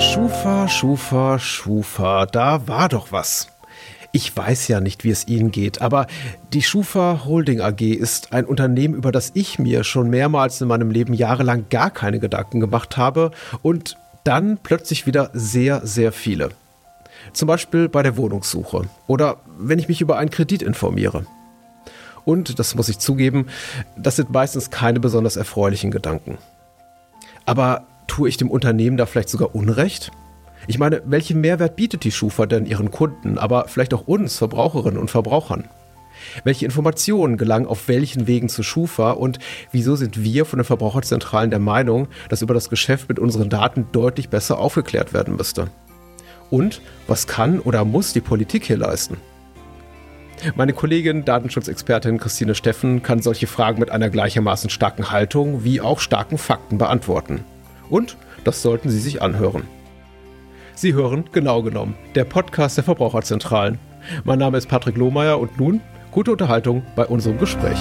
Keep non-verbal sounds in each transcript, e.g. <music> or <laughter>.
Schufa, Schufa, Schufa, da war doch was. Ich weiß ja nicht, wie es Ihnen geht, aber die Schufa Holding AG ist ein Unternehmen, über das ich mir schon mehrmals in meinem Leben jahrelang gar keine Gedanken gemacht habe und dann plötzlich wieder sehr, sehr viele. Zum Beispiel bei der Wohnungssuche oder wenn ich mich über einen Kredit informiere. Und, das muss ich zugeben, das sind meistens keine besonders erfreulichen Gedanken. Aber tue ich dem Unternehmen da vielleicht sogar Unrecht? Ich meine, welchen Mehrwert bietet die Schufa denn ihren Kunden, aber vielleicht auch uns, Verbraucherinnen und Verbrauchern? Welche Informationen gelangen auf welchen Wegen zu Schufa und wieso sind wir von den Verbraucherzentralen der Meinung, dass über das Geschäft mit unseren Daten deutlich besser aufgeklärt werden müsste? Und was kann oder muss die Politik hier leisten? Meine Kollegin, Datenschutzexpertin Christine Steffen, kann solche Fragen mit einer gleichermaßen starken Haltung wie auch starken Fakten beantworten. Und das sollten Sie sich anhören. Sie hören genau genommen der Podcast der Verbraucherzentralen. Mein Name ist Patrick Lohmeier und nun gute Unterhaltung bei unserem Gespräch.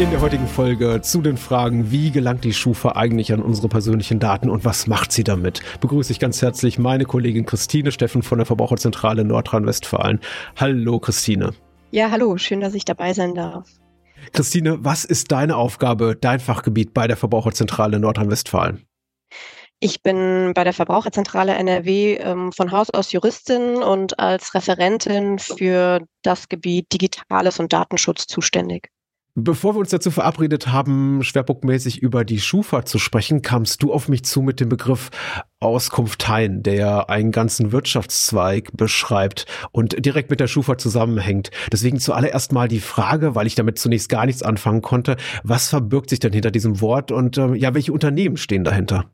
In der heutigen Folge zu den Fragen, wie gelangt die Schufa eigentlich an unsere persönlichen Daten und was macht sie damit, begrüße ich ganz herzlich meine Kollegin Christine Steffen von der Verbraucherzentrale Nordrhein-Westfalen. Hallo Christine. Ja, hallo, schön, dass ich dabei sein darf. Christine, was ist deine Aufgabe, dein Fachgebiet bei der Verbraucherzentrale Nordrhein-Westfalen? Ich bin bei der Verbraucherzentrale NRW ähm, von Haus aus Juristin und als Referentin für das Gebiet Digitales und Datenschutz zuständig. Bevor wir uns dazu verabredet haben, schwerpunktmäßig über die Schufa zu sprechen, kamst du auf mich zu mit dem Begriff Auskunfteien, der einen ganzen Wirtschaftszweig beschreibt und direkt mit der Schufa zusammenhängt. Deswegen zuallererst mal die Frage, weil ich damit zunächst gar nichts anfangen konnte, was verbirgt sich denn hinter diesem Wort und äh, ja, welche Unternehmen stehen dahinter?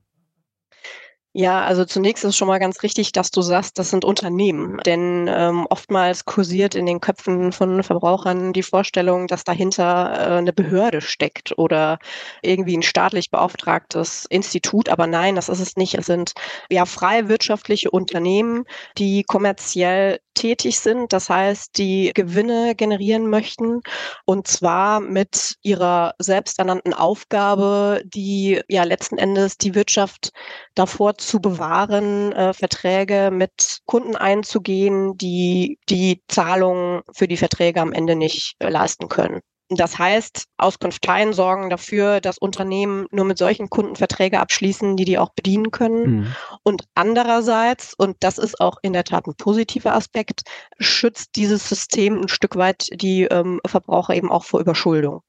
Ja, also zunächst ist schon mal ganz richtig, dass du sagst, das sind Unternehmen. Denn ähm, oftmals kursiert in den Köpfen von Verbrauchern die Vorstellung, dass dahinter äh, eine Behörde steckt oder irgendwie ein staatlich beauftragtes Institut. Aber nein, das ist es nicht. Es sind ja frei wirtschaftliche Unternehmen, die kommerziell tätig sind. Das heißt, die Gewinne generieren möchten und zwar mit ihrer selbsternannten Aufgabe, die ja letzten Endes die Wirtschaft davor zu bewahren, äh, Verträge mit Kunden einzugehen, die die Zahlungen für die Verträge am Ende nicht äh, leisten können. Das heißt, Auskunfteien sorgen dafür, dass Unternehmen nur mit solchen Kunden Verträge abschließen, die die auch bedienen können. Mhm. Und andererseits, und das ist auch in der Tat ein positiver Aspekt, schützt dieses System ein Stück weit die ähm, Verbraucher eben auch vor Überschuldung.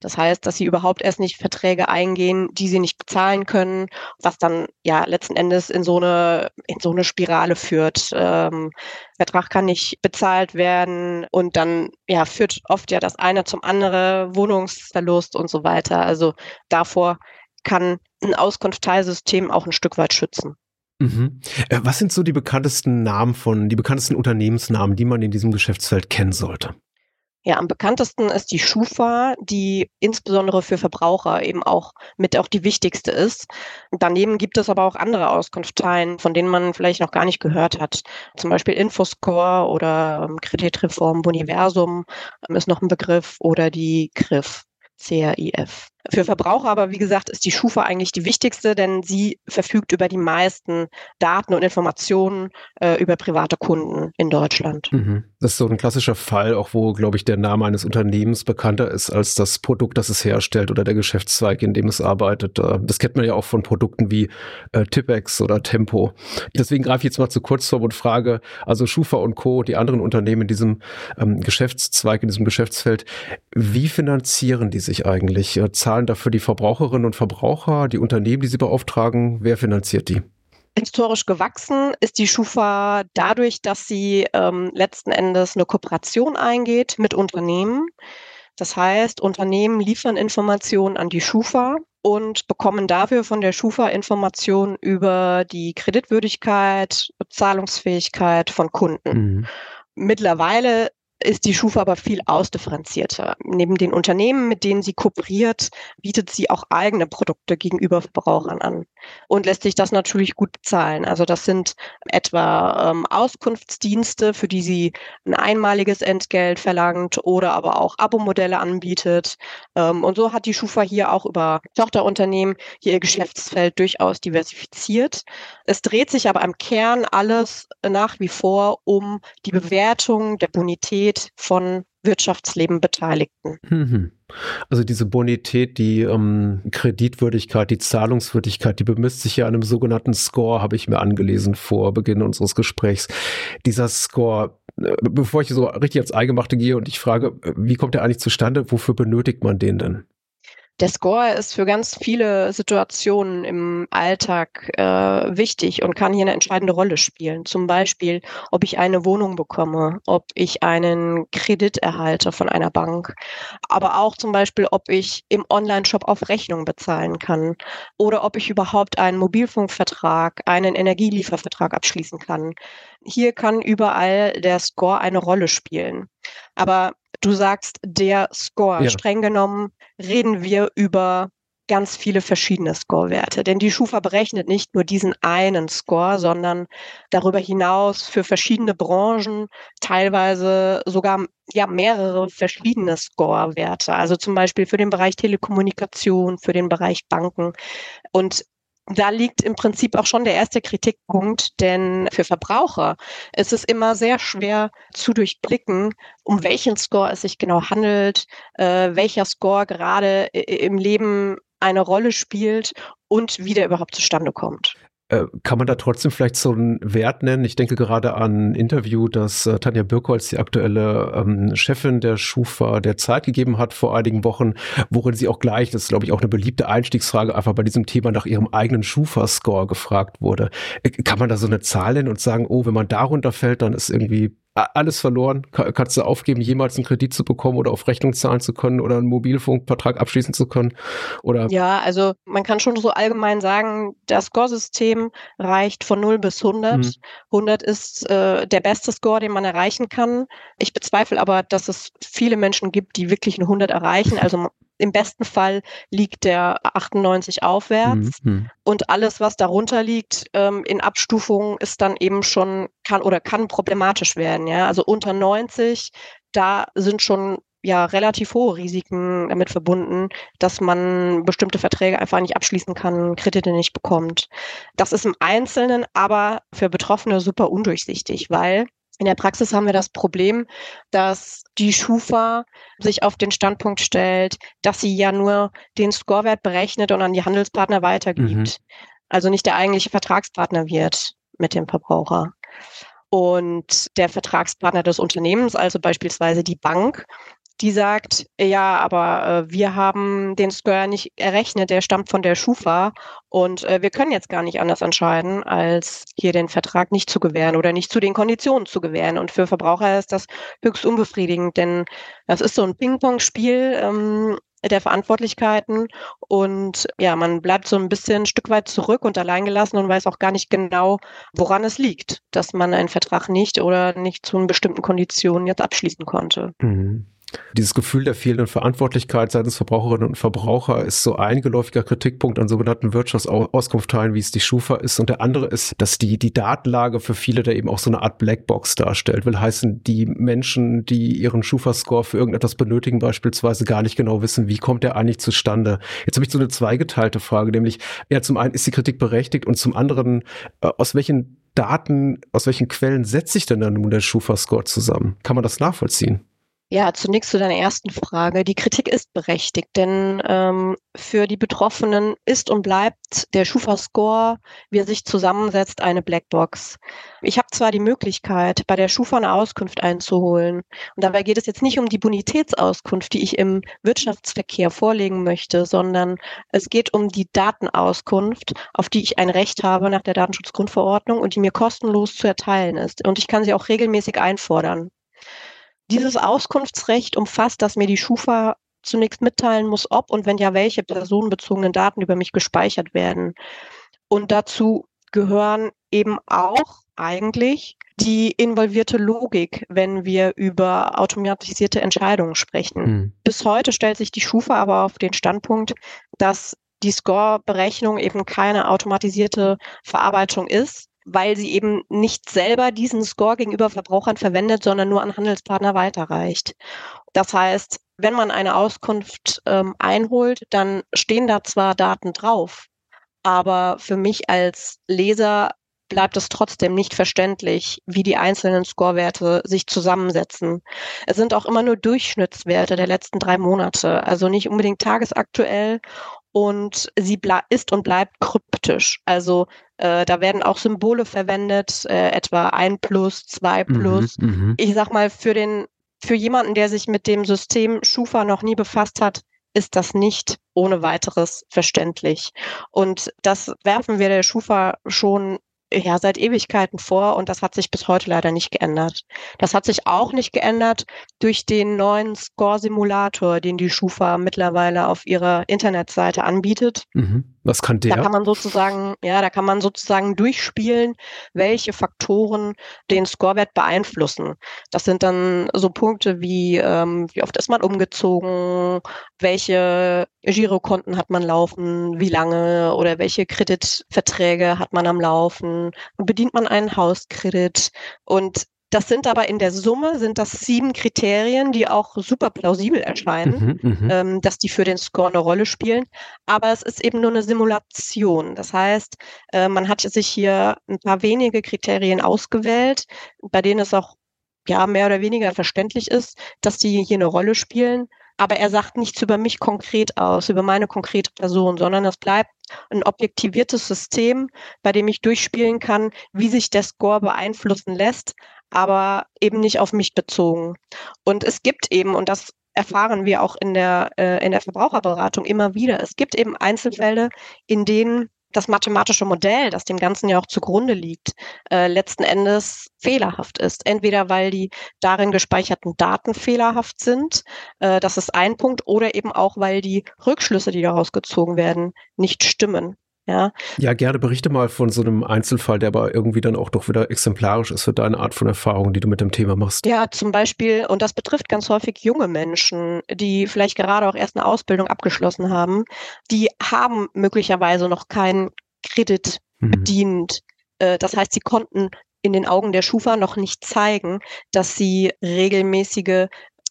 Das heißt, dass sie überhaupt erst nicht Verträge eingehen, die sie nicht bezahlen können, was dann ja letzten Endes in so eine, in so eine Spirale führt. Ähm, Vertrag kann nicht bezahlt werden und dann ja führt oft ja das eine zum anderen, Wohnungsverlust und so weiter. Also davor kann ein Auskunftteilsystem auch ein Stück weit schützen. Mhm. Äh, was sind so die bekanntesten Namen von, die bekanntesten Unternehmensnamen, die man in diesem Geschäftsfeld kennen sollte? Ja, am bekanntesten ist die Schufa, die insbesondere für Verbraucher eben auch mit auch die wichtigste ist. Daneben gibt es aber auch andere Auskunftsteilen, von denen man vielleicht noch gar nicht gehört hat. Zum Beispiel Infoscore oder ähm, Kreditreform Boniversum ähm, ist noch ein Begriff oder die CRIF, CRIF. Für Verbraucher aber, wie gesagt, ist die Schufa eigentlich die wichtigste, denn sie verfügt über die meisten Daten und Informationen äh, über private Kunden in Deutschland. Mhm. Das ist so ein klassischer Fall, auch wo, glaube ich, der Name eines Unternehmens bekannter ist als das Produkt, das es herstellt oder der Geschäftszweig, in dem es arbeitet. Äh, das kennt man ja auch von Produkten wie äh, Tipex oder Tempo. Deswegen greife ich jetzt mal zu kurz vor und frage, also Schufa und Co., die anderen Unternehmen in diesem ähm, Geschäftszweig, in diesem Geschäftsfeld, wie finanzieren die sich eigentlich? Äh, zahlen dafür die Verbraucherinnen und Verbraucher, die Unternehmen, die sie beauftragen? Wer finanziert die? Historisch gewachsen ist die Schufa dadurch, dass sie ähm, letzten Endes eine Kooperation eingeht mit Unternehmen. Das heißt, Unternehmen liefern Informationen an die Schufa und bekommen dafür von der Schufa Informationen über die Kreditwürdigkeit, Zahlungsfähigkeit von Kunden. Mhm. Mittlerweile ist die Schufa aber viel ausdifferenzierter. Neben den Unternehmen, mit denen sie kooperiert, bietet sie auch eigene Produkte gegenüber Verbrauchern an und lässt sich das natürlich gut bezahlen. Also das sind etwa ähm, Auskunftsdienste, für die sie ein einmaliges Entgelt verlangt oder aber auch Abo-Modelle anbietet. Ähm, und so hat die Schufa hier auch über Tochterunternehmen hier ihr Geschäftsfeld durchaus diversifiziert. Es dreht sich aber am Kern alles nach wie vor um die Bewertung der Bonität von Wirtschaftsleben Beteiligten. Mhm. Also diese Bonität, die ähm, Kreditwürdigkeit, die Zahlungswürdigkeit, die bemisst sich ja an einem sogenannten Score, habe ich mir angelesen vor Beginn unseres Gesprächs. Dieser Score, äh, bevor ich so richtig ans Eingemachte gehe und ich frage, äh, wie kommt der eigentlich zustande, wofür benötigt man den denn? Der Score ist für ganz viele Situationen im Alltag äh, wichtig und kann hier eine entscheidende Rolle spielen. Zum Beispiel, ob ich eine Wohnung bekomme, ob ich einen Kredit erhalte von einer Bank, aber auch zum Beispiel, ob ich im Online-Shop auf Rechnung bezahlen kann oder ob ich überhaupt einen Mobilfunkvertrag, einen Energieliefervertrag abschließen kann. Hier kann überall der Score eine Rolle spielen. Aber du sagst der Score. Ja. Streng genommen reden wir über ganz viele verschiedene Score-Werte. Denn die Schufa berechnet nicht nur diesen einen Score, sondern darüber hinaus für verschiedene Branchen teilweise sogar ja mehrere verschiedene Score-Werte. Also zum Beispiel für den Bereich Telekommunikation, für den Bereich Banken. Und da liegt im Prinzip auch schon der erste Kritikpunkt, denn für Verbraucher ist es immer sehr schwer zu durchblicken, um welchen Score es sich genau handelt, äh, welcher Score gerade im Leben eine Rolle spielt und wie der überhaupt zustande kommt. Äh, kann man da trotzdem vielleicht so einen Wert nennen? Ich denke gerade an ein Interview, das äh, Tanja Birkholz, die aktuelle ähm, Chefin der Schufa, der Zeit gegeben hat vor einigen Wochen, worin sie auch gleich, das ist glaube ich auch eine beliebte Einstiegsfrage, einfach bei diesem Thema nach ihrem eigenen Schufa-Score gefragt wurde. Äh, kann man da so eine Zahl nennen und sagen, oh, wenn man darunter fällt, dann ist irgendwie alles verloren. Kannst du aufgeben, jemals einen Kredit zu bekommen oder auf Rechnung zahlen zu können oder einen Mobilfunkvertrag abschließen zu können? Oder? Ja, also man kann schon so allgemein sagen, das Score-System reicht von 0 bis 100. Mhm. 100 ist äh, der beste Score, den man erreichen kann. Ich bezweifle aber, dass es viele Menschen gibt, die wirklich eine 100 erreichen. Also im besten Fall liegt der 98 aufwärts mhm. und alles, was darunter liegt, ähm, in Abstufungen ist dann eben schon kann oder kann problematisch werden. Ja, also unter 90, da sind schon ja relativ hohe Risiken damit verbunden, dass man bestimmte Verträge einfach nicht abschließen kann, Kredite nicht bekommt. Das ist im Einzelnen aber für Betroffene super undurchsichtig, weil in der Praxis haben wir das Problem, dass die Schufa sich auf den Standpunkt stellt, dass sie ja nur den Scorewert berechnet und an die Handelspartner weitergibt. Mhm. Also nicht der eigentliche Vertragspartner wird mit dem Verbraucher. Und der Vertragspartner des Unternehmens, also beispielsweise die Bank, die sagt, ja, aber äh, wir haben den Score nicht errechnet, der stammt von der Schufa und äh, wir können jetzt gar nicht anders entscheiden, als hier den Vertrag nicht zu gewähren oder nicht zu den Konditionen zu gewähren. Und für Verbraucher ist das höchst unbefriedigend, denn das ist so ein Ping-Pong-Spiel. Ähm, der Verantwortlichkeiten und ja, man bleibt so ein bisschen ein Stück weit zurück und alleingelassen und weiß auch gar nicht genau, woran es liegt, dass man einen Vertrag nicht oder nicht zu bestimmten Konditionen jetzt abschließen konnte. Mhm. Dieses Gefühl der fehlenden Verantwortlichkeit seitens Verbraucherinnen und Verbraucher ist so ein geläufiger Kritikpunkt an sogenannten Wirtschaftsauskunftsteilen, wie es die Schufa ist. Und der andere ist, dass die, die Datenlage für viele da eben auch so eine Art Blackbox darstellt. Will heißen, die Menschen, die ihren Schufa-Score für irgendetwas benötigen, beispielsweise gar nicht genau wissen, wie kommt der eigentlich zustande. Jetzt habe ich so eine zweigeteilte Frage, nämlich, ja, zum einen ist die Kritik berechtigt und zum anderen, äh, aus welchen Daten, aus welchen Quellen setzt sich denn dann nun der Schufa-Score zusammen? Kann man das nachvollziehen? Ja, zunächst zu deiner ersten Frage. Die Kritik ist berechtigt, denn ähm, für die Betroffenen ist und bleibt der Schufa-Score, wie er sich zusammensetzt, eine Blackbox. Ich habe zwar die Möglichkeit, bei der Schufa eine Auskunft einzuholen, und dabei geht es jetzt nicht um die Bonitätsauskunft, die ich im Wirtschaftsverkehr vorlegen möchte, sondern es geht um die Datenauskunft, auf die ich ein Recht habe nach der Datenschutzgrundverordnung und die mir kostenlos zu erteilen ist. Und ich kann sie auch regelmäßig einfordern. Dieses Auskunftsrecht umfasst, dass mir die Schufa zunächst mitteilen muss, ob und wenn ja, welche personenbezogenen Daten über mich gespeichert werden. Und dazu gehören eben auch eigentlich die involvierte Logik, wenn wir über automatisierte Entscheidungen sprechen. Mhm. Bis heute stellt sich die Schufa aber auf den Standpunkt, dass die Score-Berechnung eben keine automatisierte Verarbeitung ist, weil sie eben nicht selber diesen Score gegenüber Verbrauchern verwendet, sondern nur an Handelspartner weiterreicht. Das heißt, wenn man eine Auskunft ähm, einholt, dann stehen da zwar Daten drauf, aber für mich als Leser bleibt es trotzdem nicht verständlich, wie die einzelnen Scorewerte sich zusammensetzen. Es sind auch immer nur Durchschnittswerte der letzten drei Monate, also nicht unbedingt tagesaktuell und sie ist und bleibt kryptisch. Also äh, da werden auch Symbole verwendet, äh, etwa ein plus, zwei mhm, plus. Mhm, ich sag mal, für den, für jemanden, der sich mit dem System Schufa noch nie befasst hat, ist das nicht ohne weiteres verständlich. Und das werfen wir der Schufa schon ja seit Ewigkeiten vor und das hat sich bis heute leider nicht geändert. Das hat sich auch nicht geändert durch den neuen Score-Simulator, den die Schufa mittlerweile auf ihrer Internetseite anbietet. Mhm. Was kann der? Da kann man sozusagen, ja, da kann man sozusagen durchspielen, welche Faktoren den Scorewert beeinflussen. Das sind dann so Punkte wie, ähm, wie oft ist man umgezogen, welche Girokonten hat man laufen, wie lange oder welche Kreditverträge hat man am Laufen, bedient man einen Hauskredit und das sind aber in der Summe sind das sieben Kriterien, die auch super plausibel erscheinen, mhm, mhm, ähm, dass die für den Score eine Rolle spielen. Aber es ist eben nur eine Simulation. Das heißt, äh, man hat sich hier ein paar wenige Kriterien ausgewählt, bei denen es auch ja mehr oder weniger verständlich ist, dass die hier eine Rolle spielen aber er sagt nichts über mich konkret aus, über meine konkrete Person, sondern es bleibt ein objektiviertes System, bei dem ich durchspielen kann, wie sich der Score beeinflussen lässt, aber eben nicht auf mich bezogen. Und es gibt eben, und das erfahren wir auch in der, äh, in der Verbraucherberatung immer wieder, es gibt eben Einzelfälle, in denen das mathematische Modell, das dem Ganzen ja auch zugrunde liegt, äh, letzten Endes fehlerhaft ist. Entweder weil die darin gespeicherten Daten fehlerhaft sind, äh, das ist ein Punkt, oder eben auch, weil die Rückschlüsse, die daraus gezogen werden, nicht stimmen. Ja. ja, gerne berichte mal von so einem Einzelfall, der aber irgendwie dann auch doch wieder exemplarisch ist für deine Art von Erfahrung, die du mit dem Thema machst. Ja, zum Beispiel, und das betrifft ganz häufig junge Menschen, die vielleicht gerade auch erst eine Ausbildung abgeschlossen haben, die haben möglicherweise noch keinen Kredit mhm. bedient. Äh, das heißt, sie konnten in den Augen der Schufa noch nicht zeigen, dass sie regelmäßige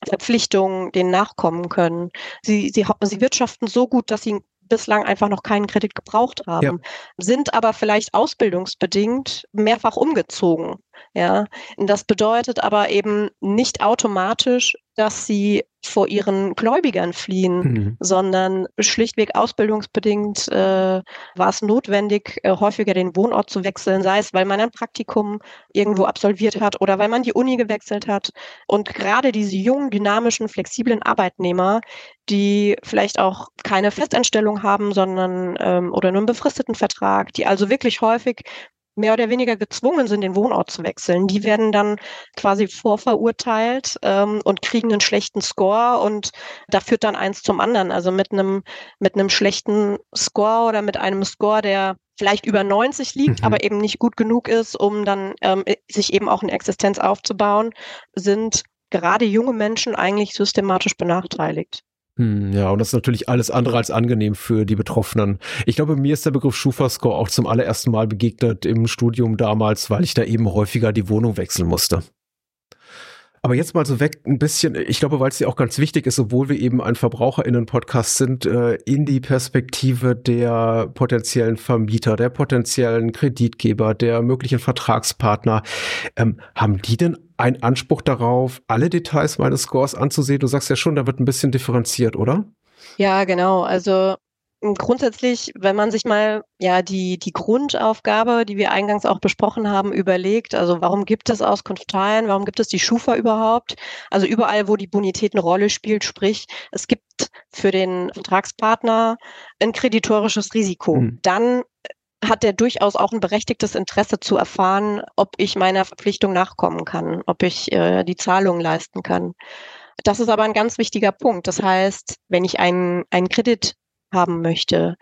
Verpflichtungen denen nachkommen können. Sie, sie, sie wirtschaften so gut, dass sie bislang einfach noch keinen Kredit gebraucht haben, ja. sind aber vielleicht ausbildungsbedingt mehrfach umgezogen. Ja, das bedeutet aber eben nicht automatisch, dass sie vor ihren Gläubigern fliehen, mhm. sondern schlichtweg ausbildungsbedingt äh, war es notwendig, äh, häufiger den Wohnort zu wechseln, sei es, weil man ein Praktikum irgendwo absolviert hat oder weil man die Uni gewechselt hat. Und gerade diese jungen, dynamischen, flexiblen Arbeitnehmer, die vielleicht auch keine Festanstellung haben, sondern ähm, oder nur einen befristeten Vertrag, die also wirklich häufig mehr oder weniger gezwungen sind, den Wohnort zu wechseln. Die werden dann quasi vorverurteilt ähm, und kriegen einen schlechten Score und da führt dann eins zum anderen. Also mit einem mit einem schlechten Score oder mit einem Score, der vielleicht über 90 liegt, mhm. aber eben nicht gut genug ist, um dann ähm, sich eben auch eine Existenz aufzubauen, sind gerade junge Menschen eigentlich systematisch benachteiligt. Hm, ja, und das ist natürlich alles andere als angenehm für die Betroffenen. Ich glaube, mir ist der Begriff Schufa-Score auch zum allerersten Mal begegnet im Studium damals, weil ich da eben häufiger die Wohnung wechseln musste. Aber jetzt mal so weg ein bisschen, ich glaube, weil es ja auch ganz wichtig ist, obwohl wir eben ein VerbraucherInnen-Podcast sind, äh, in die Perspektive der potenziellen Vermieter, der potenziellen Kreditgeber, der möglichen Vertragspartner. Ähm, haben die denn einen Anspruch darauf, alle Details meines Scores anzusehen? Du sagst ja schon, da wird ein bisschen differenziert, oder? Ja, genau. Also Grundsätzlich, wenn man sich mal ja die, die Grundaufgabe, die wir eingangs auch besprochen haben, überlegt, also warum gibt es Auskunftteilen, warum gibt es die Schufa überhaupt? Also überall, wo die Bonität eine Rolle spielt, sprich, es gibt für den Vertragspartner ein kreditorisches Risiko. Mhm. Dann hat er durchaus auch ein berechtigtes Interesse zu erfahren, ob ich meiner Verpflichtung nachkommen kann, ob ich äh, die Zahlungen leisten kann. Das ist aber ein ganz wichtiger Punkt. Das heißt, wenn ich einen, einen Kredit haben möchte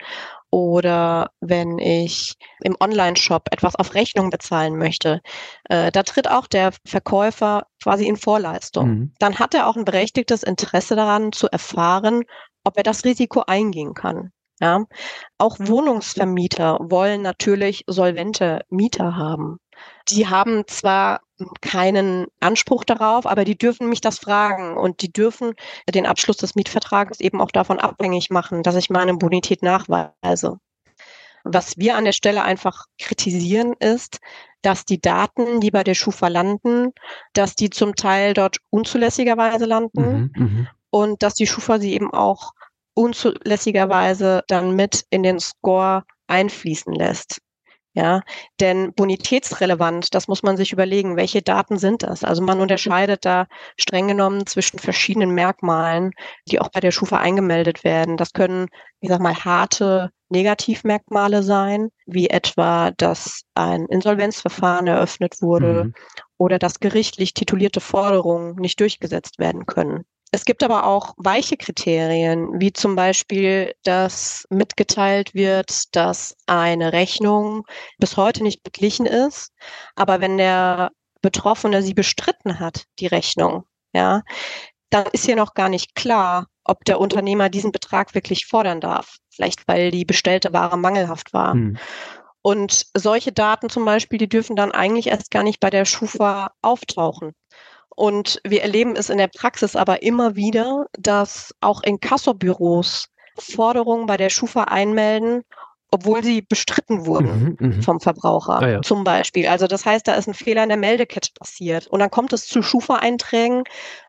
oder wenn ich im Online-Shop etwas auf Rechnung bezahlen möchte, äh, da tritt auch der Verkäufer quasi in Vorleistung. Mhm. Dann hat er auch ein berechtigtes Interesse daran zu erfahren, ob er das Risiko eingehen kann. Ja, auch Wohnungsvermieter wollen natürlich solvente Mieter haben. Die haben zwar keinen Anspruch darauf, aber die dürfen mich das fragen und die dürfen den Abschluss des Mietvertrages eben auch davon abhängig machen, dass ich meine Bonität nachweise. Was wir an der Stelle einfach kritisieren ist, dass die Daten, die bei der Schufa landen, dass die zum Teil dort unzulässigerweise landen mhm, mhm. und dass die Schufa sie eben auch unzulässigerweise dann mit in den Score einfließen lässt. Ja, denn bonitätsrelevant, das muss man sich überlegen, welche Daten sind das? Also man unterscheidet da streng genommen zwischen verschiedenen Merkmalen, die auch bei der Schufa eingemeldet werden. Das können, ich sag mal, harte Negativmerkmale sein, wie etwa, dass ein Insolvenzverfahren eröffnet wurde mhm. oder dass gerichtlich titulierte Forderungen nicht durchgesetzt werden können. Es gibt aber auch weiche Kriterien, wie zum Beispiel, dass mitgeteilt wird, dass eine Rechnung bis heute nicht beglichen ist. Aber wenn der Betroffene sie bestritten hat, die Rechnung, ja, dann ist hier noch gar nicht klar, ob der Unternehmer diesen Betrag wirklich fordern darf. Vielleicht weil die bestellte Ware mangelhaft war. Hm. Und solche Daten zum Beispiel, die dürfen dann eigentlich erst gar nicht bei der Schufa auftauchen. Und wir erleben es in der Praxis aber immer wieder, dass auch in Kassobüros Forderungen bei der Schufa einmelden, obwohl sie bestritten wurden mhm, mhm. vom Verbraucher ah, ja. zum Beispiel. Also das heißt, da ist ein Fehler in der Meldekette passiert. Und dann kommt es zu Schufa-Einträgen,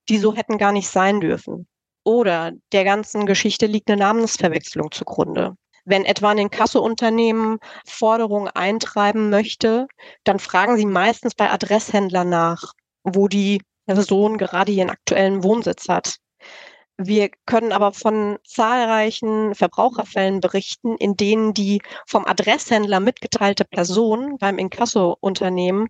die so hätten gar nicht sein dürfen. Oder der ganzen Geschichte liegt eine Namensverwechslung zugrunde. Wenn etwa ein Kasseunternehmen Forderungen eintreiben möchte, dann fragen sie meistens bei Adresshändlern nach, wo die Person gerade ihren aktuellen Wohnsitz hat. Wir können aber von zahlreichen Verbraucherfällen berichten, in denen die vom Adresshändler mitgeteilte Person beim Inkasso-Unternehmen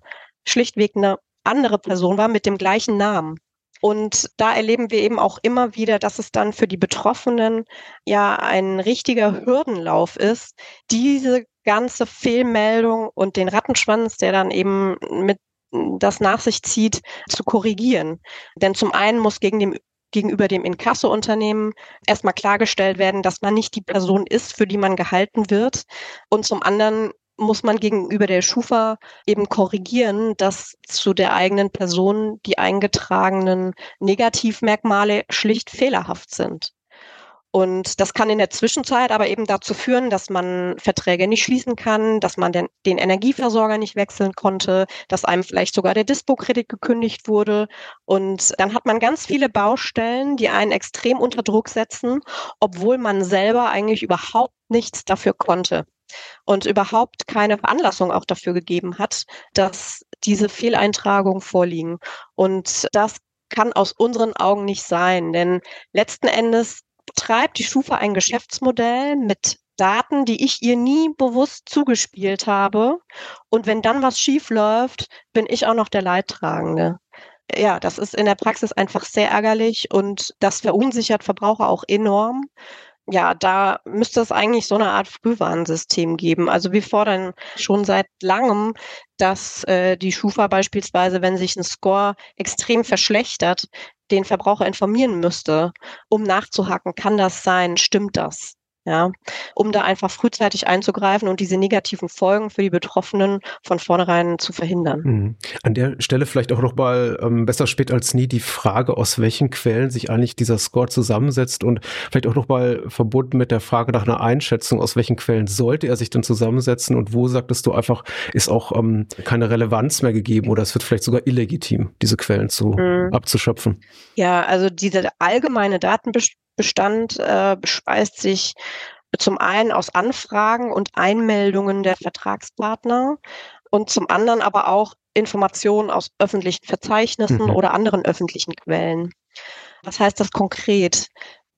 schlichtweg eine andere Person war mit dem gleichen Namen. Und da erleben wir eben auch immer wieder, dass es dann für die Betroffenen ja ein richtiger Hürdenlauf ist, diese ganze Fehlmeldung und den Rattenschwanz, der dann eben mit das nach sich zieht, zu korrigieren. Denn zum einen muss gegen dem gegenüber dem Inkasso-Unternehmen erstmal klargestellt werden, dass man nicht die Person ist, für die man gehalten wird. Und zum anderen muss man gegenüber der Schufa eben korrigieren, dass zu der eigenen Person die eingetragenen Negativmerkmale schlicht fehlerhaft sind. Und das kann in der Zwischenzeit aber eben dazu führen, dass man Verträge nicht schließen kann, dass man den, den Energieversorger nicht wechseln konnte, dass einem vielleicht sogar der Dispo-Kredit gekündigt wurde. Und dann hat man ganz viele Baustellen, die einen extrem unter Druck setzen, obwohl man selber eigentlich überhaupt nichts dafür konnte und überhaupt keine Veranlassung auch dafür gegeben hat, dass diese Fehleintragungen vorliegen. Und das kann aus unseren Augen nicht sein, denn letzten Endes betreibt die Schufa ein Geschäftsmodell mit Daten, die ich ihr nie bewusst zugespielt habe. Und wenn dann was schief läuft, bin ich auch noch der Leidtragende. Ja, das ist in der Praxis einfach sehr ärgerlich und das verunsichert Verbraucher auch enorm. Ja, da müsste es eigentlich so eine Art Frühwarnsystem geben. Also wir fordern schon seit langem, dass äh, die Schufa beispielsweise, wenn sich ein Score extrem verschlechtert, den Verbraucher informieren müsste, um nachzuhaken, kann das sein, stimmt das? Ja, um da einfach frühzeitig einzugreifen und diese negativen Folgen für die Betroffenen von vornherein zu verhindern. Mhm. An der Stelle vielleicht auch noch mal ähm, besser spät als nie die Frage, aus welchen Quellen sich eigentlich dieser Score zusammensetzt und vielleicht auch noch mal verbunden mit der Frage nach einer Einschätzung, aus welchen Quellen sollte er sich denn zusammensetzen und wo sagtest du einfach, ist auch ähm, keine Relevanz mehr gegeben oder es wird vielleicht sogar illegitim, diese Quellen zu mhm. abzuschöpfen? Ja, also dieser allgemeine Datenbestand Bestand äh, bespeist sich zum einen aus Anfragen und Einmeldungen der Vertragspartner und zum anderen aber auch Informationen aus öffentlichen Verzeichnissen mhm. oder anderen öffentlichen Quellen. Was heißt das konkret?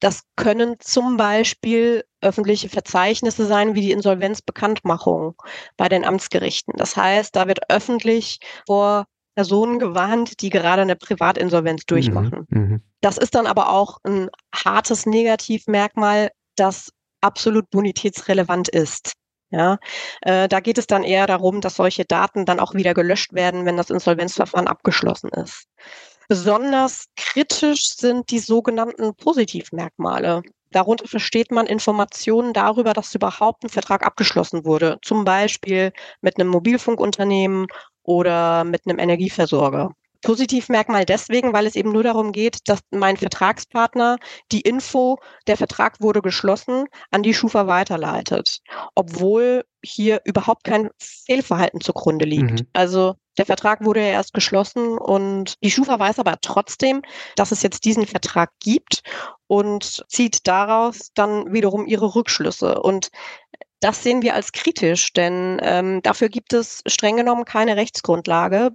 Das können zum Beispiel öffentliche Verzeichnisse sein, wie die Insolvenzbekanntmachung bei den Amtsgerichten. Das heißt, da wird öffentlich vor Personen gewarnt, die gerade eine Privatinsolvenz mhm, durchmachen. Mhm, das ist dann aber auch ein hartes Negativmerkmal, dass absolut bonitätsrelevant ist. Ja, äh, da geht es dann eher darum, dass solche Daten dann auch wieder gelöscht werden, wenn das Insolvenzverfahren abgeschlossen ist. Besonders kritisch sind die sogenannten Positivmerkmale. Darunter versteht man Informationen darüber, dass überhaupt ein Vertrag abgeschlossen wurde, zum Beispiel mit einem Mobilfunkunternehmen oder mit einem Energieversorger. Positivmerkmal deswegen, weil es eben nur darum geht, dass mein Vertragspartner die Info, der Vertrag wurde geschlossen, an die Schufa weiterleitet, obwohl hier überhaupt kein Fehlverhalten zugrunde liegt. Mhm. Also der Vertrag wurde ja erst geschlossen und die Schufa weiß aber trotzdem, dass es jetzt diesen Vertrag gibt und zieht daraus dann wiederum ihre Rückschlüsse. Und das sehen wir als kritisch, denn ähm, dafür gibt es streng genommen keine Rechtsgrundlage,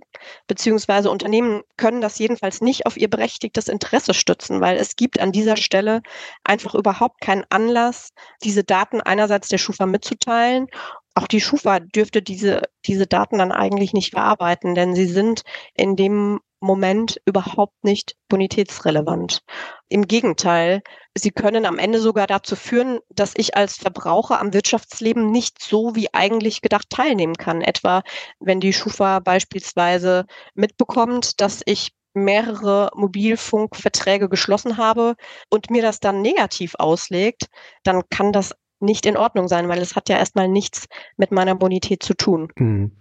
beziehungsweise Unternehmen können das jedenfalls nicht auf ihr berechtigtes Interesse stützen, weil es gibt an dieser Stelle einfach überhaupt keinen Anlass, diese Daten einerseits der Schufa mitzuteilen. Auch die Schufa dürfte diese, diese Daten dann eigentlich nicht verarbeiten, denn sie sind in dem Moment überhaupt nicht bonitätsrelevant. Im Gegenteil, sie können am Ende sogar dazu führen, dass ich als Verbraucher am Wirtschaftsleben nicht so wie eigentlich gedacht teilnehmen kann. Etwa wenn die Schufa beispielsweise mitbekommt, dass ich mehrere Mobilfunkverträge geschlossen habe und mir das dann negativ auslegt, dann kann das nicht in Ordnung sein, weil es hat ja erstmal nichts mit meiner Bonität zu tun. Mhm.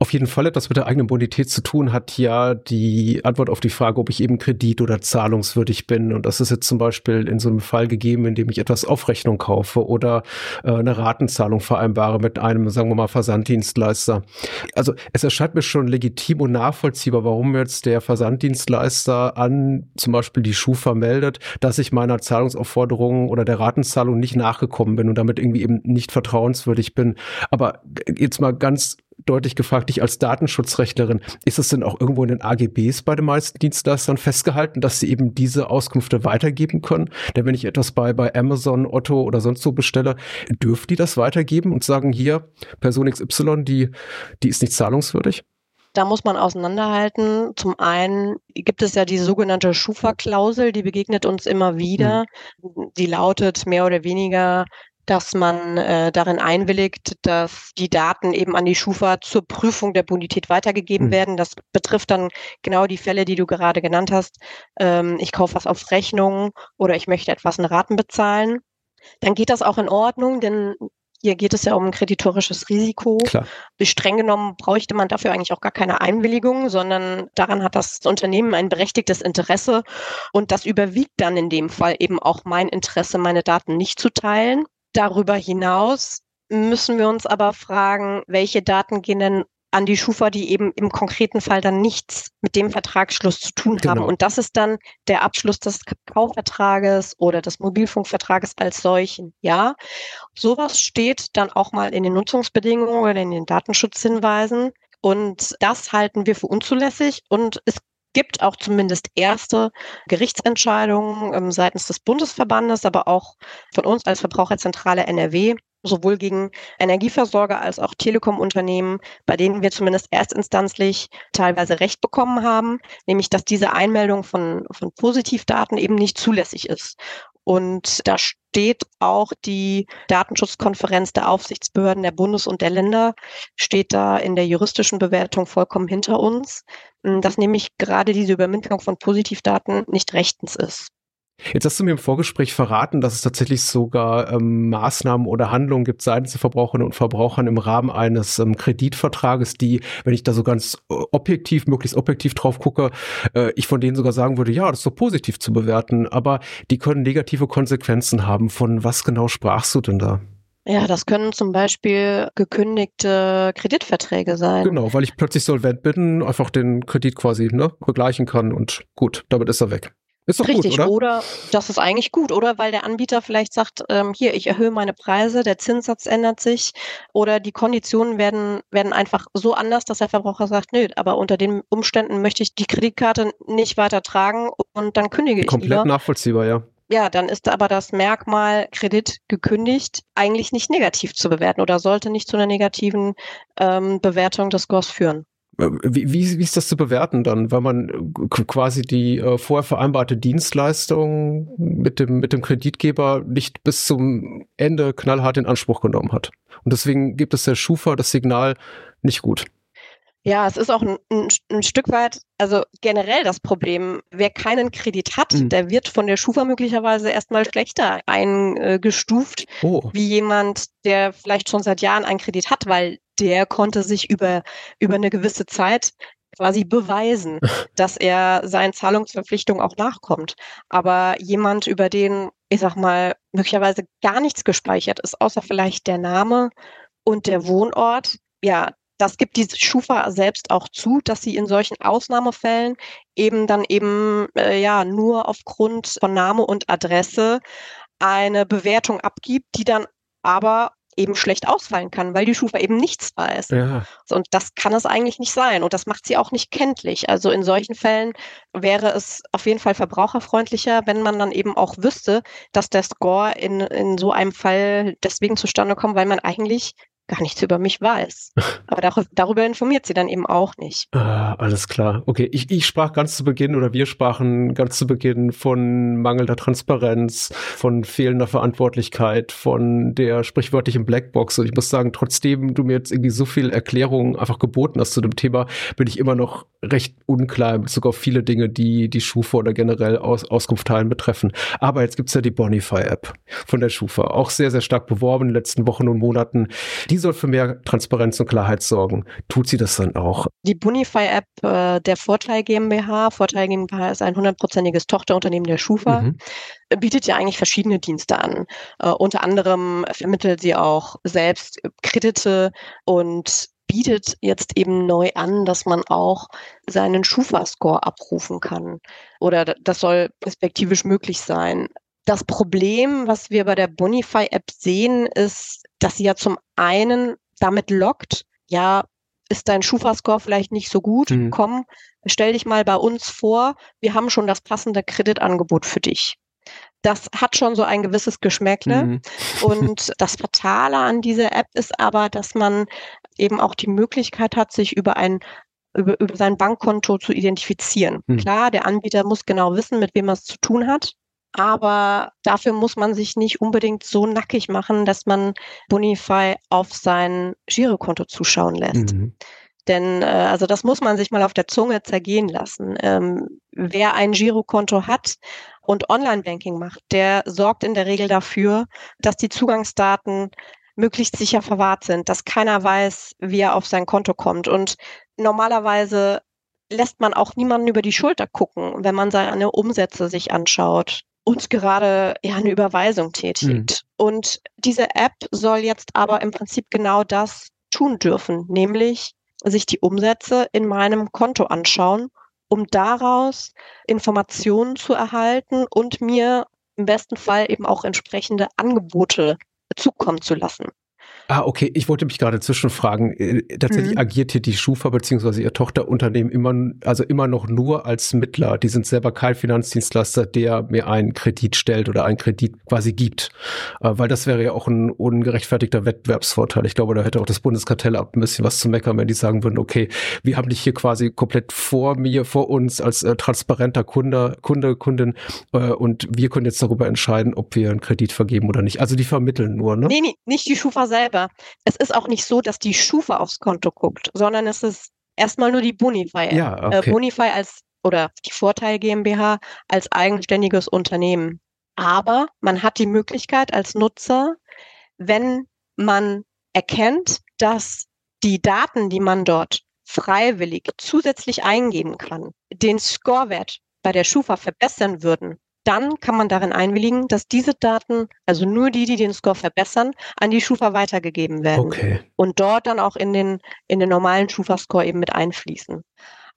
Auf jeden Fall etwas mit der eigenen Bonität zu tun hat ja die Antwort auf die Frage, ob ich eben kredit- oder zahlungswürdig bin. Und das ist jetzt zum Beispiel in so einem Fall gegeben, in dem ich etwas auf Rechnung kaufe oder äh, eine Ratenzahlung vereinbare mit einem, sagen wir mal, Versanddienstleister. Also es erscheint mir schon legitim und nachvollziehbar, warum jetzt der Versanddienstleister an zum Beispiel die Schufa meldet, dass ich meiner Zahlungsaufforderung oder der Ratenzahlung nicht nachgekommen bin und damit irgendwie eben nicht vertrauenswürdig bin. Aber jetzt mal ganz deutlich gefragt, dich als Datenschutzrechtlerin, ist es denn auch irgendwo in den AGBs bei den meisten Dienstleistern festgehalten, dass sie eben diese Auskünfte weitergeben können? Denn wenn ich etwas bei, bei Amazon, Otto oder sonst so bestelle, dürfen die das weitergeben und sagen, hier, Person XY, die, die ist nicht zahlungswürdig? Da muss man auseinanderhalten. Zum einen gibt es ja die sogenannte Schufa-Klausel, die begegnet uns immer wieder. Hm. Die lautet mehr oder weniger, dass man äh, darin einwilligt, dass die Daten eben an die Schufa zur Prüfung der Bonität weitergegeben mhm. werden. Das betrifft dann genau die Fälle, die du gerade genannt hast. Ähm, ich kaufe was auf Rechnung oder ich möchte etwas in Raten bezahlen. Dann geht das auch in Ordnung, denn hier geht es ja um ein kreditorisches Risiko. Klar. Streng genommen bräuchte man dafür eigentlich auch gar keine Einwilligung, sondern daran hat das Unternehmen ein berechtigtes Interesse. Und das überwiegt dann in dem Fall eben auch mein Interesse, meine Daten nicht zu teilen. Darüber hinaus müssen wir uns aber fragen, welche Daten gehen denn an die Schufa, die eben im konkreten Fall dann nichts mit dem Vertragsschluss zu tun haben. Genau. Und das ist dann der Abschluss des Kaufvertrages oder des Mobilfunkvertrages als solchen. Ja, sowas steht dann auch mal in den Nutzungsbedingungen oder in den Datenschutzhinweisen. Und das halten wir für unzulässig. Und es gibt auch zumindest erste Gerichtsentscheidungen ähm, seitens des Bundesverbandes, aber auch von uns als Verbraucherzentrale NRW, sowohl gegen Energieversorger als auch Telekomunternehmen, bei denen wir zumindest erstinstanzlich teilweise Recht bekommen haben, nämlich dass diese Einmeldung von, von Positivdaten eben nicht zulässig ist. Und da steht auch die Datenschutzkonferenz der Aufsichtsbehörden der Bundes- und der Länder, steht da in der juristischen Bewertung vollkommen hinter uns, dass nämlich gerade diese Übermittlung von Positivdaten nicht rechtens ist. Jetzt hast du mir im Vorgespräch verraten, dass es tatsächlich sogar ähm, Maßnahmen oder Handlungen gibt seitens der Verbraucherinnen und Verbrauchern im Rahmen eines ähm, Kreditvertrages, die, wenn ich da so ganz äh, objektiv, möglichst objektiv drauf gucke, äh, ich von denen sogar sagen würde, ja, das ist so positiv zu bewerten, aber die können negative Konsequenzen haben. Von was genau sprachst du denn da? Ja, das können zum Beispiel gekündigte Kreditverträge sein. Genau, weil ich plötzlich solvent bin, einfach den Kredit quasi ne, begleichen kann und gut, damit ist er weg. Ist doch Richtig, gut, oder? oder das ist eigentlich gut, oder? Weil der Anbieter vielleicht sagt, ähm, hier, ich erhöhe meine Preise, der Zinssatz ändert sich oder die Konditionen werden, werden einfach so anders, dass der Verbraucher sagt, nö, aber unter den Umständen möchte ich die Kreditkarte nicht weiter tragen und dann kündige ich Komplett nachvollziehbar, ja. Ja, dann ist aber das Merkmal Kredit gekündigt eigentlich nicht negativ zu bewerten oder sollte nicht zu einer negativen ähm, Bewertung des Scores führen. Wie, wie, wie ist das zu bewerten dann, weil man quasi die äh, vorher vereinbarte Dienstleistung mit dem, mit dem Kreditgeber nicht bis zum Ende knallhart in Anspruch genommen hat? Und deswegen gibt es der Schufa das Signal nicht gut. Ja, es ist auch ein, ein, ein, Stück weit, also generell das Problem, wer keinen Kredit hat, mhm. der wird von der Schufa möglicherweise erstmal schlechter eingestuft, oh. wie jemand, der vielleicht schon seit Jahren einen Kredit hat, weil der konnte sich über, über eine gewisse Zeit quasi beweisen, <laughs> dass er seinen Zahlungsverpflichtungen auch nachkommt. Aber jemand, über den, ich sag mal, möglicherweise gar nichts gespeichert ist, außer vielleicht der Name und der Wohnort, ja, das gibt die Schufa selbst auch zu, dass sie in solchen Ausnahmefällen eben dann eben äh, ja nur aufgrund von Name und Adresse eine Bewertung abgibt, die dann aber eben schlecht ausfallen kann, weil die Schufa eben nichts weiß. Ja. Und das kann es eigentlich nicht sein. Und das macht sie auch nicht kenntlich. Also in solchen Fällen wäre es auf jeden Fall verbraucherfreundlicher, wenn man dann eben auch wüsste, dass der Score in, in so einem Fall deswegen zustande kommt, weil man eigentlich gar nichts über mich weiß. <laughs> Aber dar darüber informiert sie dann eben auch nicht. Ah, alles klar. Okay, ich, ich sprach ganz zu Beginn oder wir sprachen ganz zu Beginn von mangelnder Transparenz, von fehlender Verantwortlichkeit, von der sprichwörtlichen Blackbox. Und ich muss sagen, trotzdem du mir jetzt irgendwie so viel Erklärungen einfach geboten hast zu dem Thema, bin ich immer noch recht unklar in Bezug auf viele Dinge, die die Schufa oder generell Aus Auskunft teilen betreffen. Aber jetzt gibt's ja die Bonify-App von der Schufa, auch sehr, sehr stark beworben in den letzten Wochen und Monaten. Die die soll für mehr Transparenz und Klarheit sorgen. Tut sie das dann auch? Die Bonify-App äh, der Vorteil GmbH, Vorteil GmbH ist ein hundertprozentiges Tochterunternehmen der Schufa, mhm. bietet ja eigentlich verschiedene Dienste an. Äh, unter anderem vermittelt sie auch selbst Kredite und bietet jetzt eben neu an, dass man auch seinen Schufa-Score abrufen kann. Oder das soll perspektivisch möglich sein. Das Problem, was wir bei der Bonify-App sehen, ist, dass sie ja zum einen damit lockt, ja, ist dein Schufa-Score vielleicht nicht so gut? Mhm. Komm, stell dich mal bei uns vor, wir haben schon das passende Kreditangebot für dich. Das hat schon so ein gewisses Geschmäckle. Mhm. Und <laughs> das Fatale an dieser App ist aber, dass man eben auch die Möglichkeit hat, sich über ein über, über sein Bankkonto zu identifizieren. Mhm. Klar, der Anbieter muss genau wissen, mit wem er es zu tun hat. Aber dafür muss man sich nicht unbedingt so nackig machen, dass man Bonify auf sein Girokonto zuschauen lässt. Mhm. Denn äh, also das muss man sich mal auf der Zunge zergehen lassen. Ähm, wer ein Girokonto hat und Online-Banking macht, der sorgt in der Regel dafür, dass die Zugangsdaten möglichst sicher verwahrt sind, dass keiner weiß, wie er auf sein Konto kommt. Und normalerweise lässt man auch niemanden über die Schulter gucken, wenn man seine Umsätze sich anschaut uns gerade ja eine Überweisung tätigt. Mhm. Und diese App soll jetzt aber im Prinzip genau das tun dürfen, nämlich sich die Umsätze in meinem Konto anschauen, um daraus Informationen zu erhalten und mir im besten Fall eben auch entsprechende Angebote zukommen zu lassen. Ah, okay. Ich wollte mich gerade zwischenfragen. Tatsächlich mhm. agiert hier die Schufa beziehungsweise ihr Tochterunternehmen immer, also immer noch nur als Mittler. Die sind selber kein Finanzdienstleister, der mir einen Kredit stellt oder einen Kredit quasi gibt. Äh, weil das wäre ja auch ein ungerechtfertigter Wettbewerbsvorteil. Ich glaube, da hätte auch das Bundeskartellamt ein bisschen was zu meckern, wenn die sagen würden, okay, wir haben dich hier quasi komplett vor mir, vor uns als äh, transparenter Kunde, Kunde, Kundin äh, und wir können jetzt darüber entscheiden, ob wir einen Kredit vergeben oder nicht. Also die vermitteln nur, ne? Nee, nee, nicht die Schufa selber selber. Es ist auch nicht so, dass die Schufa aufs Konto guckt, sondern es ist erstmal nur die Bonify. Ja, äh, okay. äh, Bonify als oder die Vorteil GmbH als eigenständiges Unternehmen. Aber man hat die Möglichkeit als Nutzer, wenn man erkennt, dass die Daten, die man dort freiwillig zusätzlich eingeben kann, den Scorewert bei der Schufa verbessern würden, dann kann man darin einwilligen, dass diese Daten, also nur die, die den Score verbessern, an die Schufa weitergegeben werden. Okay. Und dort dann auch in den, in den normalen Schufa-Score eben mit einfließen.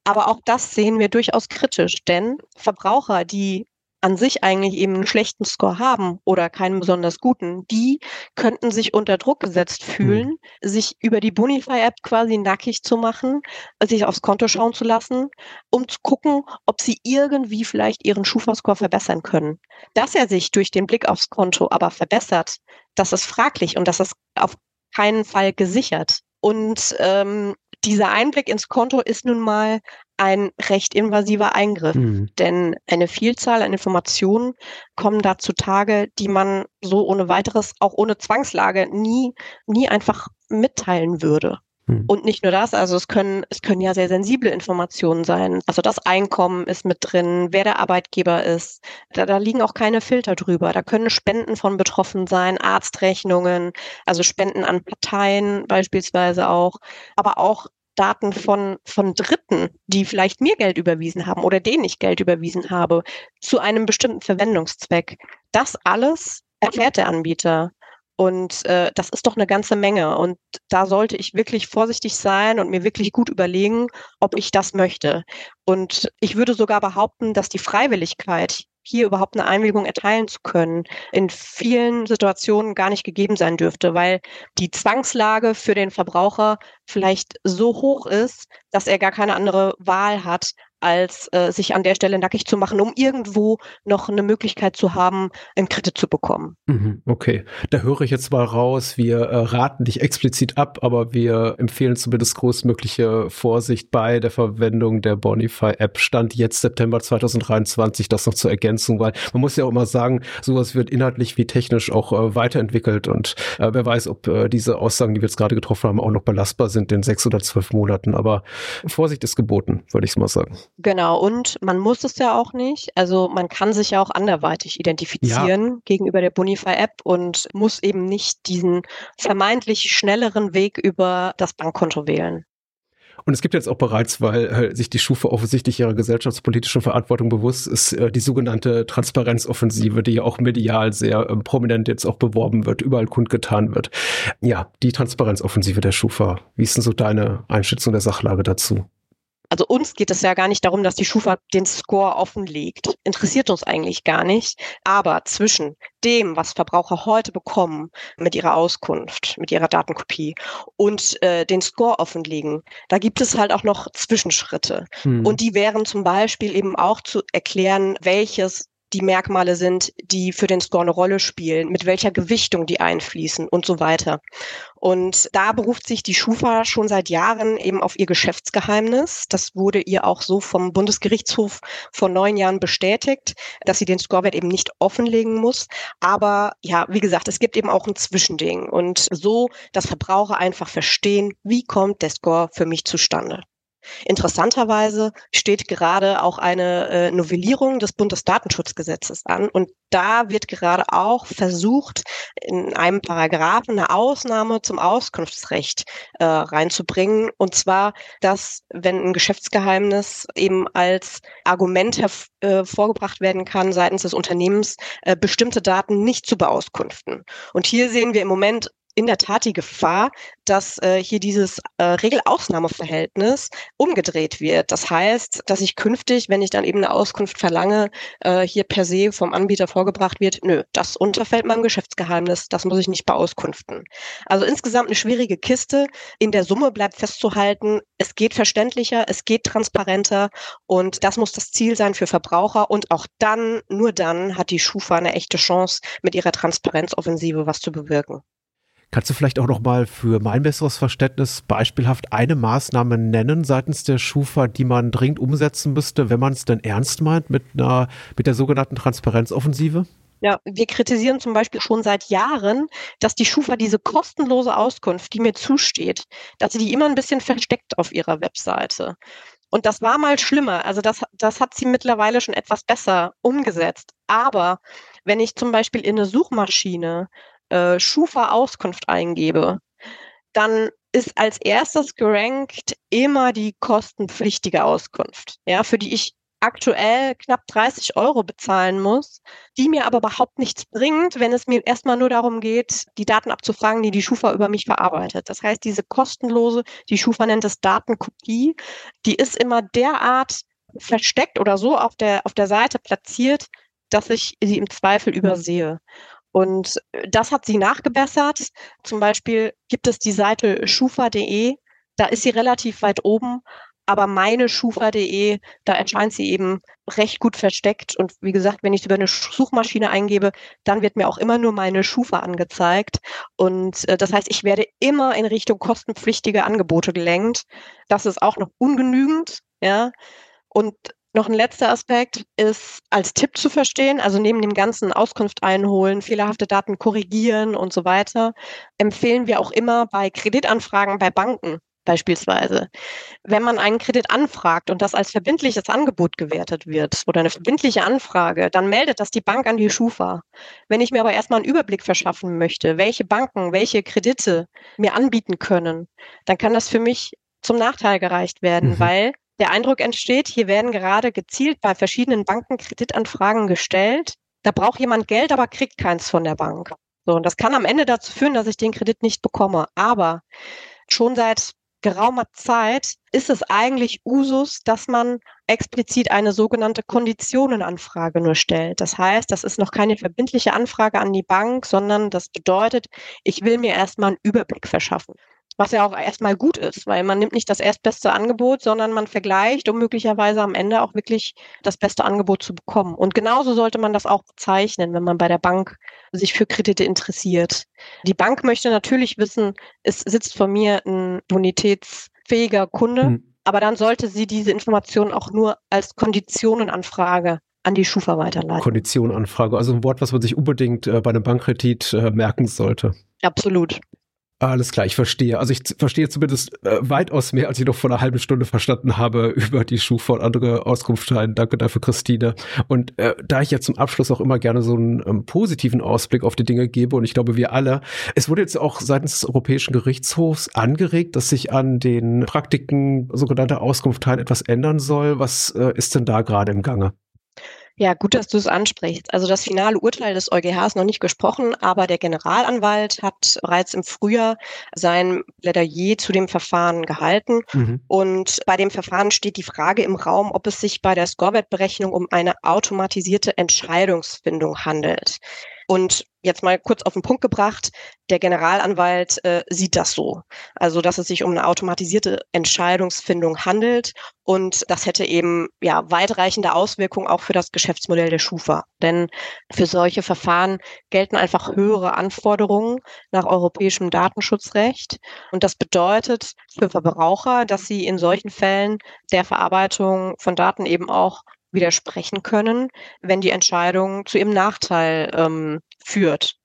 Aber auch das sehen wir durchaus kritisch, denn Verbraucher, die an sich eigentlich eben einen schlechten Score haben oder keinen besonders guten, die könnten sich unter Druck gesetzt fühlen, mhm. sich über die Bonify-App quasi nackig zu machen, sich aufs Konto schauen zu lassen, um zu gucken, ob sie irgendwie vielleicht ihren Schufa-Score verbessern können. Dass er sich durch den Blick aufs Konto aber verbessert, das ist fraglich und das ist auf keinen Fall gesichert. Und ähm, dieser Einblick ins Konto ist nun mal ein recht invasiver Eingriff, mhm. denn eine Vielzahl an Informationen kommen da zutage, die man so ohne weiteres, auch ohne Zwangslage, nie, nie einfach mitteilen würde. Mhm. Und nicht nur das, also es können, es können ja sehr sensible Informationen sein. Also das Einkommen ist mit drin, wer der Arbeitgeber ist. Da, da liegen auch keine Filter drüber. Da können Spenden von betroffen sein, Arztrechnungen, also Spenden an Parteien beispielsweise auch, aber auch Daten von, von Dritten, die vielleicht mir Geld überwiesen haben oder denen ich Geld überwiesen habe, zu einem bestimmten Verwendungszweck. Das alles erfährt der Anbieter. Und äh, das ist doch eine ganze Menge. Und da sollte ich wirklich vorsichtig sein und mir wirklich gut überlegen, ob ich das möchte. Und ich würde sogar behaupten, dass die Freiwilligkeit, hier überhaupt eine Einwilligung erteilen zu können, in vielen Situationen gar nicht gegeben sein dürfte, weil die Zwangslage für den Verbraucher vielleicht so hoch ist, dass er gar keine andere Wahl hat, als äh, sich an der Stelle nackig zu machen, um irgendwo noch eine Möglichkeit zu haben, einen Kredit zu bekommen. Mhm, okay, da höre ich jetzt mal raus, wir äh, raten dich explizit ab, aber wir empfehlen zumindest großmögliche Vorsicht bei der Verwendung der Bonify-App. Stand jetzt September 2023, das noch zur Ergänzung, weil man muss ja auch immer sagen, sowas wird inhaltlich wie technisch auch äh, weiterentwickelt und äh, wer weiß, ob äh, diese Aussagen, die wir jetzt gerade getroffen haben, auch noch belastbar sind in sechs oder zwölf Monaten. Aber Vorsicht ist geboten, würde ich mal sagen. Genau, und man muss es ja auch nicht. Also man kann sich ja auch anderweitig identifizieren ja. gegenüber der Bonify-App und muss eben nicht diesen vermeintlich schnelleren Weg über das Bankkonto wählen. Und es gibt jetzt auch bereits, weil äh, sich die Schufa offensichtlich ihrer gesellschaftspolitischen Verantwortung bewusst ist, äh, die sogenannte Transparenzoffensive, die ja auch medial sehr äh, prominent jetzt auch beworben wird, überall kundgetan wird. Ja, die Transparenzoffensive der Schufa. Wie ist denn so deine Einschätzung der Sachlage dazu? Also uns geht es ja gar nicht darum, dass die Schufa den Score offenlegt. Interessiert uns eigentlich gar nicht. Aber zwischen dem, was Verbraucher heute bekommen mit ihrer Auskunft, mit ihrer Datenkopie und äh, den Score offenlegen, da gibt es halt auch noch Zwischenschritte. Hm. Und die wären zum Beispiel eben auch zu erklären, welches die Merkmale sind, die für den Score eine Rolle spielen, mit welcher Gewichtung die einfließen und so weiter. Und da beruft sich die Schufa schon seit Jahren eben auf ihr Geschäftsgeheimnis. Das wurde ihr auch so vom Bundesgerichtshof vor neun Jahren bestätigt, dass sie den Scorewert eben nicht offenlegen muss. Aber ja, wie gesagt, es gibt eben auch ein Zwischending und so, dass Verbraucher einfach verstehen, wie kommt der Score für mich zustande. Interessanterweise steht gerade auch eine äh, Novellierung des Bundesdatenschutzgesetzes an und da wird gerade auch versucht, in einem Paragraphen eine Ausnahme zum Auskunftsrecht äh, reinzubringen. Und zwar, dass wenn ein Geschäftsgeheimnis eben als Argument hervorgebracht äh, werden kann seitens des Unternehmens, äh, bestimmte Daten nicht zu beauskunften. Und hier sehen wir im Moment in der Tat die Gefahr, dass äh, hier dieses äh, Regelausnahmeverhältnis umgedreht wird. Das heißt, dass ich künftig, wenn ich dann eben eine Auskunft verlange, äh, hier per se vom Anbieter vorgebracht wird, nö, das unterfällt meinem Geschäftsgeheimnis, das muss ich nicht beauskunften. Also insgesamt eine schwierige Kiste. In der Summe bleibt festzuhalten, es geht verständlicher, es geht transparenter und das muss das Ziel sein für Verbraucher und auch dann, nur dann hat die Schufa eine echte Chance, mit ihrer Transparenzoffensive was zu bewirken. Kannst du vielleicht auch noch mal für mein besseres Verständnis beispielhaft eine Maßnahme nennen seitens der Schufa, die man dringend umsetzen müsste, wenn man es denn ernst meint mit einer, mit der sogenannten Transparenzoffensive? Ja, wir kritisieren zum Beispiel schon seit Jahren, dass die Schufa diese kostenlose Auskunft, die mir zusteht, dass sie die immer ein bisschen versteckt auf ihrer Webseite. Und das war mal schlimmer. Also das, das hat sie mittlerweile schon etwas besser umgesetzt. Aber wenn ich zum Beispiel in eine Suchmaschine äh, Schufa-Auskunft eingebe, dann ist als erstes gerankt immer die kostenpflichtige Auskunft, ja, für die ich aktuell knapp 30 Euro bezahlen muss, die mir aber überhaupt nichts bringt, wenn es mir erstmal nur darum geht, die Daten abzufragen, die die Schufa über mich verarbeitet. Das heißt, diese kostenlose, die Schufa nennt es Datenkopie, die ist immer derart versteckt oder so auf der, auf der Seite platziert, dass ich sie im Zweifel übersehe. Und äh, das hat sie nachgebessert. Zum Beispiel gibt es die Seite schufa.de. Da ist sie relativ weit oben. aber meine Schufa.de, da erscheint sie eben recht gut versteckt. Und wie gesagt, wenn ich über eine Suchmaschine eingebe, dann wird mir auch immer nur meine Schufa angezeigt. Und äh, das heißt, ich werde immer in Richtung kostenpflichtige Angebote gelenkt. Das ist auch noch ungenügend, ja. Und noch ein letzter Aspekt ist als Tipp zu verstehen, also neben dem ganzen Auskunft einholen, fehlerhafte Daten korrigieren und so weiter, empfehlen wir auch immer bei Kreditanfragen bei Banken beispielsweise. Wenn man einen Kredit anfragt und das als verbindliches Angebot gewertet wird oder eine verbindliche Anfrage, dann meldet das die Bank an die Schufa. Wenn ich mir aber erstmal einen Überblick verschaffen möchte, welche Banken, welche Kredite mir anbieten können, dann kann das für mich zum Nachteil gereicht werden, mhm. weil der Eindruck entsteht, hier werden gerade gezielt bei verschiedenen Banken Kreditanfragen gestellt. Da braucht jemand Geld, aber kriegt keins von der Bank. So, und das kann am Ende dazu führen, dass ich den Kredit nicht bekomme. Aber schon seit geraumer Zeit ist es eigentlich Usus, dass man explizit eine sogenannte Konditionenanfrage nur stellt. Das heißt, das ist noch keine verbindliche Anfrage an die Bank, sondern das bedeutet, ich will mir erstmal einen Überblick verschaffen. Was ja auch erstmal gut ist, weil man nimmt nicht das erstbeste Angebot, sondern man vergleicht, um möglicherweise am Ende auch wirklich das beste Angebot zu bekommen. Und genauso sollte man das auch bezeichnen, wenn man bei der Bank sich für Kredite interessiert. Die Bank möchte natürlich wissen, es sitzt vor mir ein bonitätsfähiger Kunde, hm. aber dann sollte sie diese Information auch nur als Konditionenanfrage an die Schufa weiterleiten. Konditionenanfrage, also ein Wort, was man sich unbedingt äh, bei einem Bankkredit äh, merken sollte. Absolut. Alles klar, ich verstehe. Also ich verstehe zumindest äh, weitaus mehr, als ich noch vor einer halben Stunde verstanden habe <laughs> über die Schufa und andere Auskunftsscheine. Danke dafür, Christine. Und äh, da ich ja zum Abschluss auch immer gerne so einen ähm, positiven Ausblick auf die Dinge gebe, und ich glaube, wir alle, es wurde jetzt auch seitens des Europäischen Gerichtshofs angeregt, dass sich an den Praktiken sogenannter Auskunftsteil etwas ändern soll. Was äh, ist denn da gerade im Gange? Ja, gut, dass du es ansprichst. Also das finale Urteil des EuGH ist noch nicht gesprochen, aber der Generalanwalt hat bereits im Frühjahr sein Plädoyer zu dem Verfahren gehalten. Mhm. Und bei dem Verfahren steht die Frage im Raum, ob es sich bei der Scorewert-Berechnung um eine automatisierte Entscheidungsfindung handelt. Und jetzt mal kurz auf den Punkt gebracht, der Generalanwalt äh, sieht das so. Also, dass es sich um eine automatisierte Entscheidungsfindung handelt und das hätte eben ja weitreichende Auswirkungen auch für das Geschäftsmodell der Schufa. Denn für solche Verfahren gelten einfach höhere Anforderungen nach europäischem Datenschutzrecht. Und das bedeutet für Verbraucher, dass sie in solchen Fällen der Verarbeitung von Daten eben auch widersprechen können, wenn die Entscheidung zu ihrem Nachteil ähm, führt.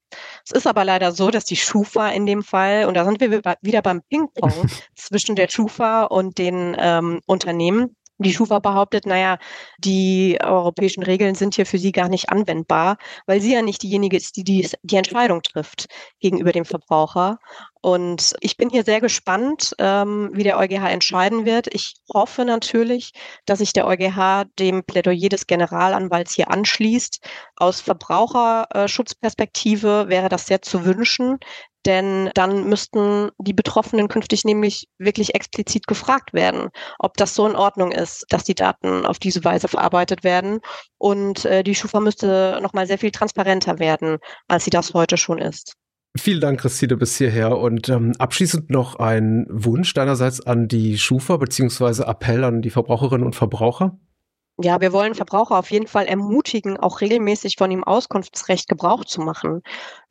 Es ist aber leider so, dass die Schufa in dem Fall, und da sind wir wieder beim Ping-Pong <laughs> zwischen der Schufa und den ähm, Unternehmen, die Schufa behauptet, naja, die europäischen Regeln sind hier für sie gar nicht anwendbar, weil sie ja nicht diejenige ist, die die, die Entscheidung trifft gegenüber dem Verbraucher. Und ich bin hier sehr gespannt, ähm, wie der EuGH entscheiden wird. Ich hoffe natürlich, dass sich der EuGH dem Plädoyer des Generalanwalts hier anschließt. Aus Verbraucherschutzperspektive wäre das sehr zu wünschen, denn dann müssten die Betroffenen künftig nämlich wirklich explizit gefragt werden, ob das so in Ordnung ist, dass die Daten auf diese Weise verarbeitet werden. Und äh, die Schufa müsste nochmal sehr viel transparenter werden, als sie das heute schon ist. Vielen Dank, Christine, bis hierher. Und ähm, abschließend noch ein Wunsch deinerseits an die Schufa beziehungsweise Appell an die Verbraucherinnen und Verbraucher. Ja, wir wollen Verbraucher auf jeden Fall ermutigen, auch regelmäßig von dem Auskunftsrecht Gebrauch zu machen.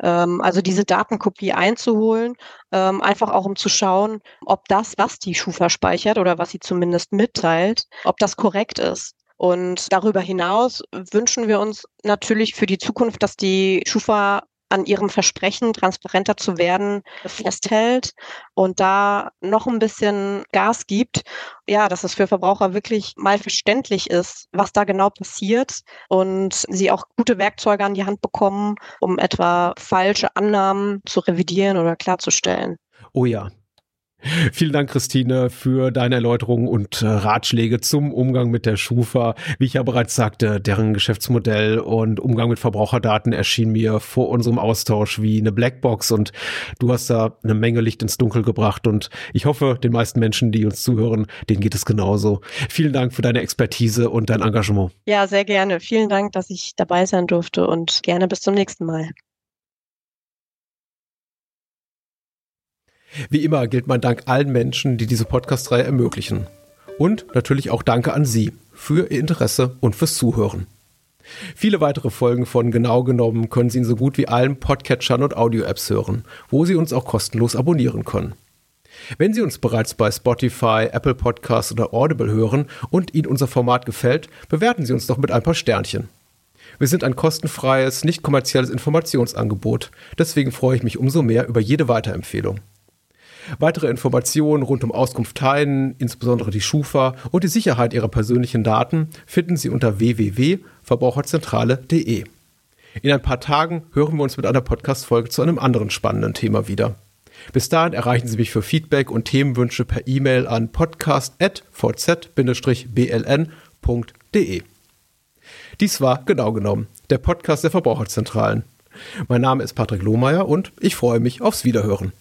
Ähm, also diese Datenkopie einzuholen, ähm, einfach auch um zu schauen, ob das, was die Schufa speichert oder was sie zumindest mitteilt, ob das korrekt ist. Und darüber hinaus wünschen wir uns natürlich für die Zukunft, dass die Schufa an ihrem Versprechen, transparenter zu werden, festhält und da noch ein bisschen Gas gibt. Ja, dass es für Verbraucher wirklich mal verständlich ist, was da genau passiert und sie auch gute Werkzeuge an die Hand bekommen, um etwa falsche Annahmen zu revidieren oder klarzustellen. Oh ja, <laughs> Vielen Dank, Christine, für deine Erläuterungen und äh, Ratschläge zum Umgang mit der Schufa. Wie ich ja bereits sagte, deren Geschäftsmodell und Umgang mit Verbraucherdaten erschien mir vor unserem Austausch wie eine Blackbox und du hast da eine Menge Licht ins Dunkel gebracht und ich hoffe, den meisten Menschen, die uns zuhören, denen geht es genauso. Vielen Dank für deine Expertise und dein Engagement. Ja, sehr gerne. Vielen Dank, dass ich dabei sein durfte und gerne bis zum nächsten Mal. Wie immer gilt mein Dank allen Menschen, die diese Podcast-Reihe ermöglichen. Und natürlich auch danke an Sie für Ihr Interesse und fürs Zuhören. Viele weitere Folgen von Genau genommen können Sie in so gut wie allen Podcatchern und Audio-Apps hören, wo Sie uns auch kostenlos abonnieren können. Wenn Sie uns bereits bei Spotify, Apple Podcasts oder Audible hören und Ihnen unser Format gefällt, bewerten Sie uns doch mit ein paar Sternchen. Wir sind ein kostenfreies, nicht kommerzielles Informationsangebot. Deswegen freue ich mich umso mehr über jede Weiterempfehlung. Weitere Informationen rund um Auskunft teilen, insbesondere die Schufa und die Sicherheit Ihrer persönlichen Daten, finden Sie unter www.verbraucherzentrale.de. In ein paar Tagen hören wir uns mit einer Podcast-Folge zu einem anderen spannenden Thema wieder. Bis dahin erreichen Sie mich für Feedback und Themenwünsche per E-Mail an podcast.vz-bln.de. Dies war genau genommen der Podcast der Verbraucherzentralen. Mein Name ist Patrick Lohmeier und ich freue mich aufs Wiederhören.